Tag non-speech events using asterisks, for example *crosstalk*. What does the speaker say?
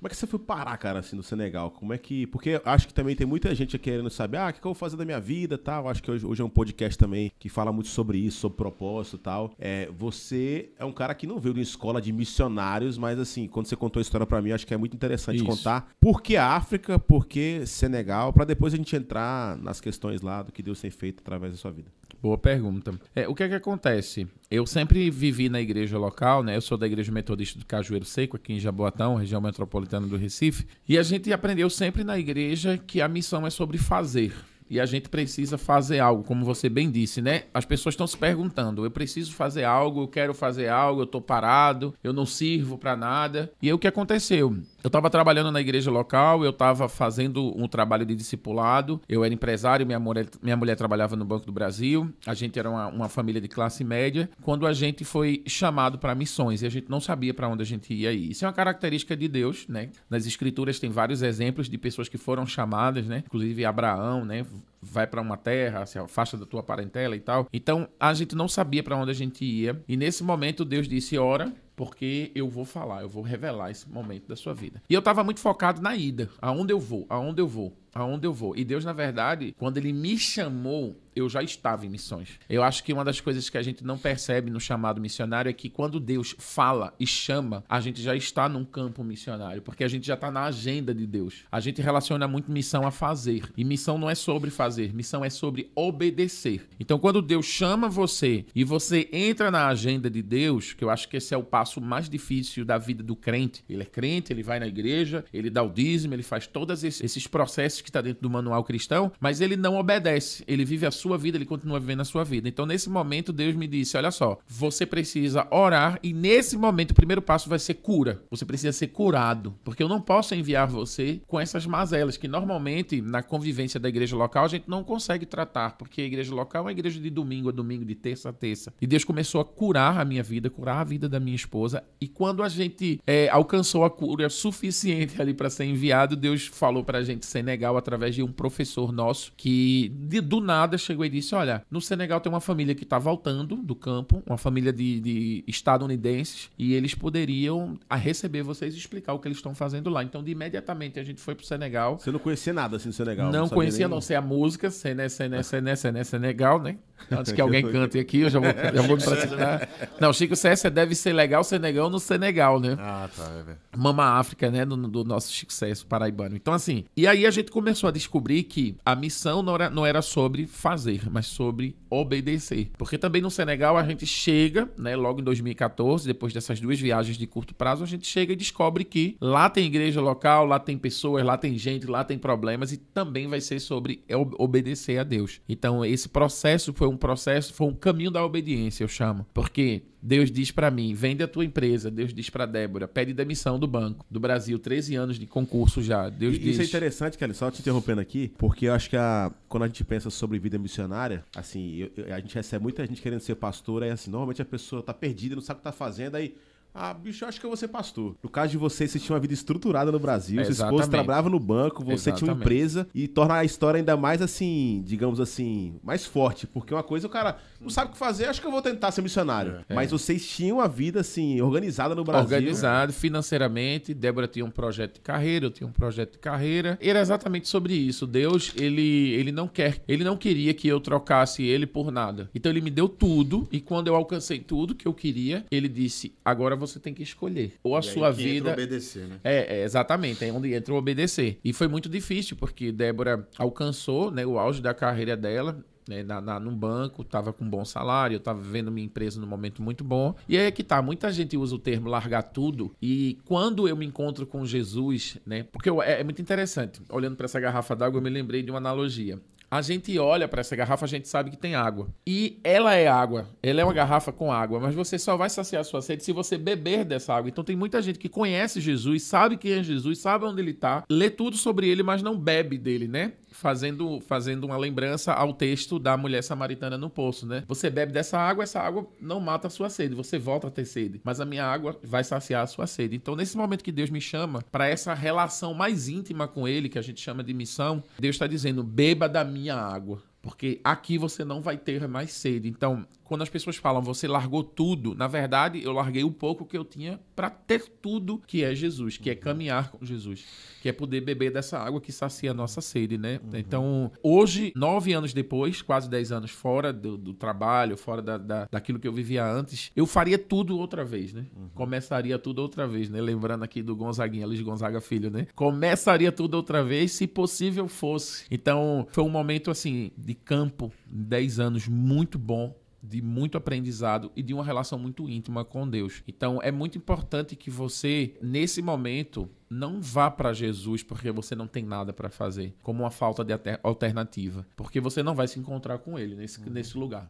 Como é que você foi parar, cara, assim, no Senegal? Como é que. Porque acho que também tem muita gente querendo saber, ah, o que, que eu vou fazer da minha vida tal. Acho que hoje, hoje é um podcast também que fala muito sobre isso, sobre propósito e tal. É, você é um cara que não veio de uma escola de missionários, mas assim, quando você contou a história para mim, acho que é muito interessante isso. contar por que África, por que Senegal, para depois a gente entrar nas questões lá do que Deus tem feito através da sua vida. Boa pergunta. É, o que é que acontece? Eu sempre vivi na igreja local, né? Eu sou da Igreja Metodista do Cajueiro Seco, aqui em Jaboatão, região metropolitana do Recife. E a gente aprendeu sempre na igreja que a missão é sobre fazer e a gente precisa fazer algo, como você bem disse, né? As pessoas estão se perguntando: eu preciso fazer algo, eu quero fazer algo, eu tô parado, eu não sirvo para nada. E aí o que aconteceu? Eu estava trabalhando na igreja local, eu estava fazendo um trabalho de discipulado, eu era empresário, minha mulher, minha mulher trabalhava no Banco do Brasil, a gente era uma, uma família de classe média, quando a gente foi chamado para missões e a gente não sabia para onde a gente ia ir. Isso é uma característica de Deus, né? Nas escrituras tem vários exemplos de pessoas que foram chamadas, né? Inclusive Abraão, né? vai para uma terra, se afasta da tua parentela e tal. Então a gente não sabia para onde a gente ia. E nesse momento Deus disse: ora, porque eu vou falar, eu vou revelar esse momento da sua vida. E eu estava muito focado na ida, aonde eu vou, aonde eu vou aonde eu vou. E Deus, na verdade, quando ele me chamou, eu já estava em missões. Eu acho que uma das coisas que a gente não percebe no chamado missionário é que quando Deus fala e chama, a gente já está num campo missionário, porque a gente já está na agenda de Deus. A gente relaciona muito missão a fazer. E missão não é sobre fazer, missão é sobre obedecer. Então, quando Deus chama você e você entra na agenda de Deus, que eu acho que esse é o passo mais difícil da vida do crente. Ele é crente, ele vai na igreja, ele dá o dízimo, ele faz todos esses processos que está dentro do manual cristão, mas ele não obedece. Ele vive a sua vida, ele continua vivendo a sua vida. Então, nesse momento, Deus me disse: olha só, você precisa orar e nesse momento o primeiro passo vai ser cura. Você precisa ser curado, porque eu não posso enviar você com essas mazelas que normalmente na convivência da igreja local a gente não consegue tratar, porque a igreja local é uma igreja de domingo a domingo, de terça a terça. E Deus começou a curar a minha vida, curar a vida da minha esposa. E quando a gente é, alcançou a cura suficiente ali para ser enviado, Deus falou para a gente Senegal Senegal através de um professor nosso que de, do nada chegou e disse: Olha, no Senegal tem uma família que está voltando do campo, uma família de, de estadunidenses, e eles poderiam a receber vocês e explicar o que eles estão fazendo lá. Então, de imediatamente a gente foi pro Senegal. Você não conhecia nada assim do Senegal? Não, não conhecia, nem... não sei a música, Sené, Sené, Sené, Sené, Senegal, né? Antes que alguém cante aqui, eu já vou, *laughs* já vou me praticar. Não, Chico César deve ser legal, Senegal no Senegal, né? Ah, tá. É Mama África, né? Do, do nosso Chico César paraibano. Então, assim, e aí a gente começou a descobrir que a missão não era, não era sobre fazer, mas sobre obedecer. Porque também no Senegal a gente chega, né, logo em 2014, depois dessas duas viagens de curto prazo, a gente chega e descobre que lá tem igreja local, lá tem pessoas, lá tem gente, lá tem problemas e também vai ser sobre obedecer a Deus. Então esse processo foi um processo, foi um caminho da obediência, eu chamo. Porque Deus diz para mim, vende a tua empresa. Deus diz para Débora, pede demissão do banco do Brasil, 13 anos de concurso já. Deus e, diz... Isso é interessante, Kelly, só te interrompendo aqui, porque eu acho que a, quando a gente pensa sobre vida missionária, assim, eu, eu, a gente recebe muita gente querendo ser pastor, aí assim, normalmente a pessoa tá perdida, não sabe o que tá fazendo, aí ah, bicho, eu acho que eu vou ser pastor. No caso de você, você tinha uma vida estruturada no Brasil, sua esposa trabalhava no banco, você Exatamente. tinha uma empresa e torna a história ainda mais assim, digamos assim, mais forte. Porque uma coisa o cara não sabe o que fazer, acho que eu vou tentar ser missionário. É. Mas vocês tinham uma vida assim, organizada no Brasil. Organizado financeiramente. Débora tinha um projeto de carreira, eu tinha um projeto de carreira. Era exatamente sobre isso. Deus, ele, ele não quer, ele não queria que eu trocasse ele por nada. Então ele me deu tudo e quando eu alcancei tudo que eu queria, ele disse: "Agora você tem que escolher. Ou a e sua vida. Entra obedecer, né? É, é, exatamente, é onde entra o obedecer. E foi muito difícil, porque Débora alcançou né, o auge da carreira dela. Né, na, na, num banco, estava com um bom salário, estava vendo minha empresa num momento muito bom. E aí é que tá, muita gente usa o termo largar tudo. E quando eu me encontro com Jesus, né? Porque eu, é, é muito interessante. Olhando para essa garrafa d'água, eu me lembrei de uma analogia. A gente olha para essa garrafa, a gente sabe que tem água. E ela é água. Ela é uma garrafa com água, mas você só vai saciar sua sede se você beber dessa água. Então tem muita gente que conhece Jesus, sabe quem é Jesus, sabe onde ele está, lê tudo sobre ele, mas não bebe dele, né? Fazendo, fazendo uma lembrança ao texto da mulher samaritana no poço, né? Você bebe dessa água, essa água não mata a sua sede, você volta a ter sede, mas a minha água vai saciar a sua sede. Então, nesse momento que Deus me chama para essa relação mais íntima com Ele, que a gente chama de missão, Deus está dizendo: beba da minha água porque aqui você não vai ter mais sede. Então, quando as pessoas falam você largou tudo, na verdade eu larguei o pouco que eu tinha para ter tudo que é Jesus, que é caminhar com Jesus, que é poder beber dessa água que sacia a nossa sede, né? Uhum. Então, hoje, nove anos depois, quase dez anos fora do, do trabalho, fora da, da, daquilo que eu vivia antes, eu faria tudo outra vez, né? Uhum. Começaria tudo outra vez, né? Lembrando aqui do Gonzaguinha, Luiz Gonzaga Filho, né? Começaria tudo outra vez, se possível fosse. Então, foi um momento, assim, de campo, dez anos, muito bom de muito aprendizado e de uma relação muito íntima com Deus. Então é muito importante que você, nesse momento, não vá para Jesus porque você não tem nada para fazer, como uma falta de alternativa, porque você não vai se encontrar com ele nesse, uhum. nesse lugar.